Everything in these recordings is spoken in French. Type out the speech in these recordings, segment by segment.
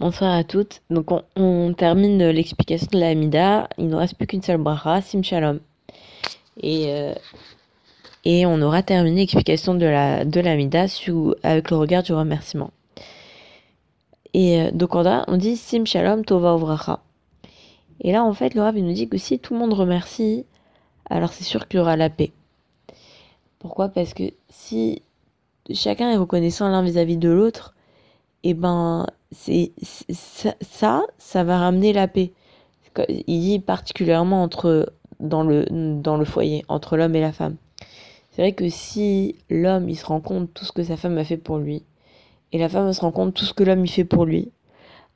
Bonsoir à toutes. Donc on, termine l'explication de la. Il ne reste plus qu'une seule bracha, Sim Shalom. Et, euh, et on aura terminé l'explication de la, de la Mida sous, avec le regard du remerciement. Et euh, donc on, dit Sim Shalom Tova Uvracha. Et là en fait le Rav nous dit que si tout le monde remercie, alors c'est sûr qu'il y aura la paix. Pourquoi? Parce que si chacun est reconnaissant l'un vis-à-vis de l'autre, et eh ben c'est ça, ça va ramener la paix. Il dit particulièrement entre dans le dans le foyer entre l'homme et la femme. C'est vrai que si l'homme il se rend compte tout ce que sa femme a fait pour lui et la femme se rend compte tout ce que l'homme il fait pour lui,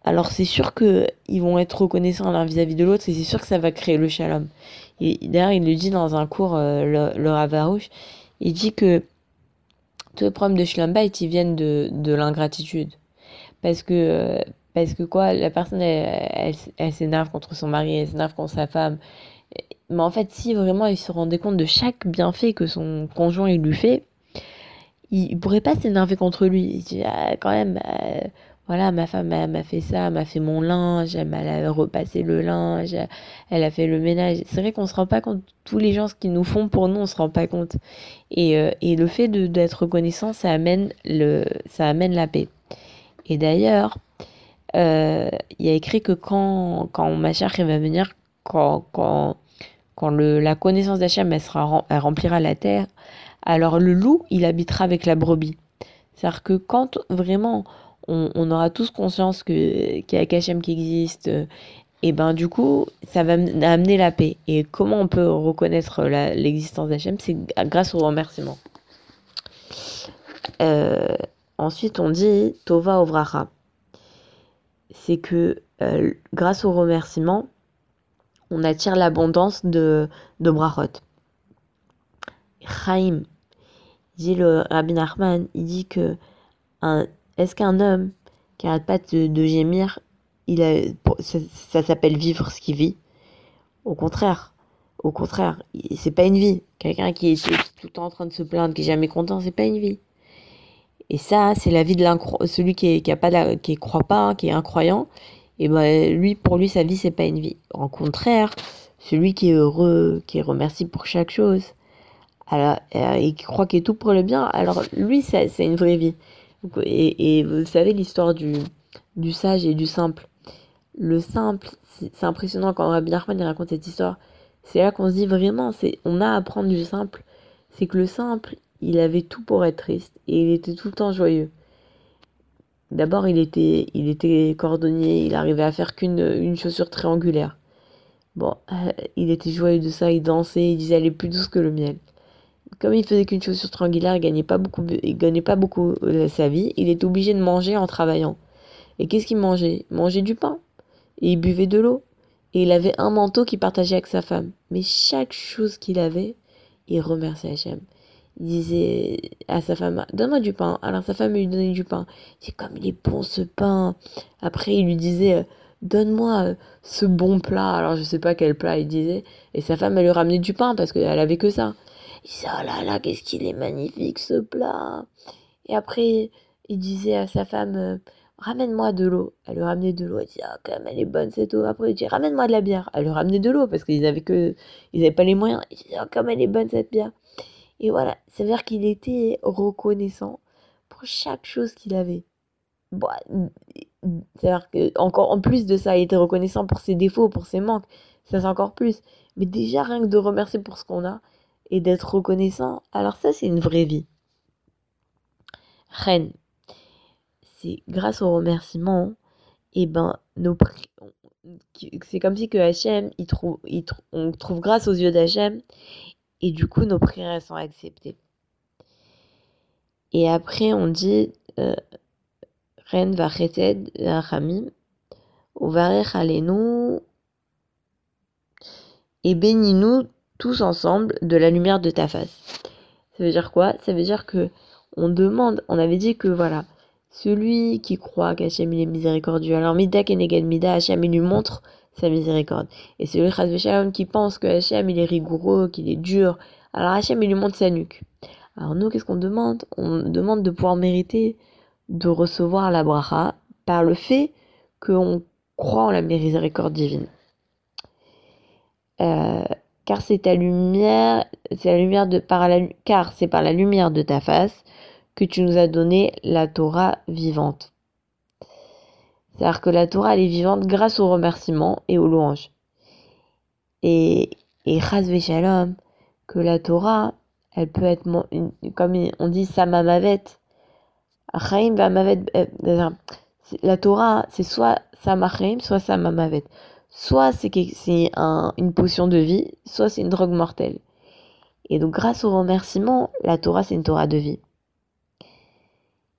alors c'est sûr que ils vont être reconnaissants l'un vis-à-vis de l'autre et c'est sûr que ça va créer le shalom. Et d'ailleurs il le dit dans un cours euh, le, Ravarouche, il dit que tous les problèmes de shalom ils viennent de de l'ingratitude parce que parce que quoi la personne elle, elle, s'énerve contre son mari elle s'énerve contre sa femme. Mais en fait si vraiment il se rendait compte de chaque bienfait que son conjoint il lui fait il, il pourrait pas s'énerver contre lui. Il dit ah, quand même euh, voilà ma femme m'a fait ça m'a fait mon linge elle m'a repassé le linge elle a fait le ménage. C'est vrai qu'on se rend pas compte. Tous les gens ce qu'ils nous font pour nous on se rend pas compte. Et, euh, et le fait d'être reconnaissant ça amène le ça amène la paix et d'ailleurs, euh, il y a écrit que quand, quand Machar va venir, quand, quand, quand le, la connaissance d'Hachem remplira la terre, alors le loup, il habitera avec la brebis. C'est-à-dire que quand vraiment on, aura tous conscience qu'il y a Hachem qui existe, et ben du coup, ça va amener la paix. Et comment on peut reconnaître l'existence d'Hachem? C'est grâce au remerciement. Euh, Ensuite, on dit Tova Ovracha. C'est que euh, grâce au remerciement, on attire l'abondance de, de brachot. Chaim, dit le Rabbi Nachman, il dit que est-ce qu'un homme qui n'arrête pas de, gémir, il a, ça, ça s'appelle vivre ce qu'il vit? Au contraire, au contraire, c'est pas une vie. Quelqu'un qui est tout le temps en train de se plaindre, qui est jamais content, c'est pas une vie. Et ça, c'est la vie de celui qui est, pas la, qui croit pas, qui est incroyant. Et ben lui, pour lui, sa vie c'est pas une vie. Au contraire, celui qui est heureux, qui est remercié pour chaque chose, alors, euh, et qui croit qu'il est tout pour le bien, alors lui, c'est une vraie vie. Et, vous savez l'histoire du, du sage et du simple. Le simple, c'est impressionnant quand Rabbi Nachman raconte cette histoire. C'est là qu'on se dit vraiment, c'est on a à apprendre du simple. C'est que le simple, il avait tout pour être triste et il était tout le temps joyeux. D'abord, il était, il était cordonnier, il arrivait à faire qu'une une chaussure triangulaire. Bon, euh, il était joyeux de ça, il dansait, il disait elle est plus douce que le miel. Comme il faisait qu'une chaussure triangulaire, il gagnait pas beaucoup, il gagnait pas beaucoup euh, sa vie. Il était obligé de manger en travaillant. Et qu'est-ce qu'il mangeait? Il mangeait du pain et il buvait de l'eau. Et il avait un manteau qu'il partageait avec sa femme. Mais chaque chose qu'il avait, il remerciait Hachem il disait à sa femme donne-moi du pain alors sa femme lui donnait du pain. C'est comme il est bon ce pain. Après il lui disait donne-moi euh, ce bon plat alors je sais pas quel plat il disait. Et sa femme elle lui ramenait du pain parce qu'elle avait que ça. Il disait oh là là qu'est-ce qu'il est magnifique ce plat et après il disait à sa femme ramène-moi de l'eau elle lui ramenait de l'eau. Elle disait ah quand même elle est bonne cette eau après il dit ramène-moi de la bière elle lui ramenait de l'eau parce qu'ils avaient que ils avaient pas les moyens. Il disait oh comme elle est bonne cette bière et voilà, c'est-à-dire qu'il était reconnaissant pour chaque chose qu'il avait. Bon, c'est-à-dire que encore en plus de ça, il était reconnaissant pour ses défauts, pour ses manques. Ça c'est encore plus. Mais déjà rien que de remercier pour ce qu'on a et d'être reconnaissant, alors ça c'est une vraie vie. Reine, c'est grâce au remerciement, et eh ben nos c'est comme si que Hachem, il trouve, il on trouve grâce aux yeux d'Hachem et du coup nos prières sont acceptées. Et après on dit euh, Ren va Ramim nous et bénis-nous tous ensemble de la lumière de ta face. Ça veut dire quoi? Ça veut dire que on demande, on avait dit que voilà, celui qui croit qu'Hachem est miséricordieux, alors Mida Keneged Mida, Hachem lui montre sa miséricorde. Et celui qui pense que Hachem il est rigoureux, qu'il est dur, alors Hachem il lui montre sa nuque. Alors nous, qu'est-ce qu'on demande? On demande de pouvoir mériter de recevoir la bracha par le fait qu'on croit en la miséricorde divine. Euh, car c'est ta lumière, c'est la lumière de par la, car c'est par la lumière de ta face que tu nous as donné la Torah vivante. C'est-à-dire que la Torah elle est vivante grâce aux remerciements et aux louanges. Et et Shalom, que la Torah, elle peut être comme on dit Samamavet. Euh, la Torah, c'est soit Samachim, soit Samamavet. Soit c'est une potion de vie, soit c'est une drogue mortelle. Et donc, grâce au remerciement, la Torah, c'est une Torah de vie.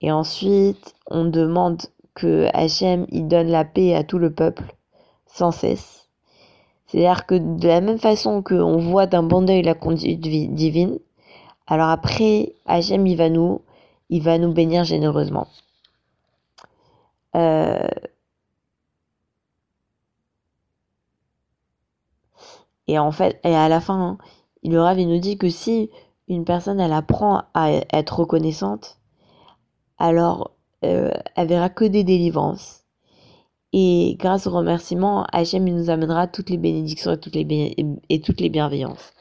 Et ensuite, on demande que Hachem, il donne la paix à tout le peuple, sans cesse. C'est-à-dire que de la même façon qu'on voit d'un bon oeil la conduite divine, alors après, Hachem, il va nous, il va nous bénir généreusement. Euh, et en fait, et à la fin, le Rav, il nous dit que si une personne, elle apprend à être reconnaissante, alors euh, elle verra que des délivrances. Et grâce au remerciement, Hachem nous amènera toutes les bénédictions et toutes les, et toutes les bienveillances.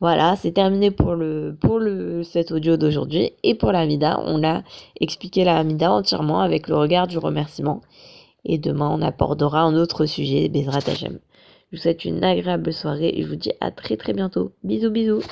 Voilà, c'est terminé pour le pour le cet audio d'aujourd'hui et pour la Hamida, on a expliqué la Hamida entièrement avec le regard du remerciement. Et demain, on abordera un autre sujet, Bezrat Hachem. Je vous souhaite une agréable soirée et je vous dis à très très bientôt. Bisous bisous.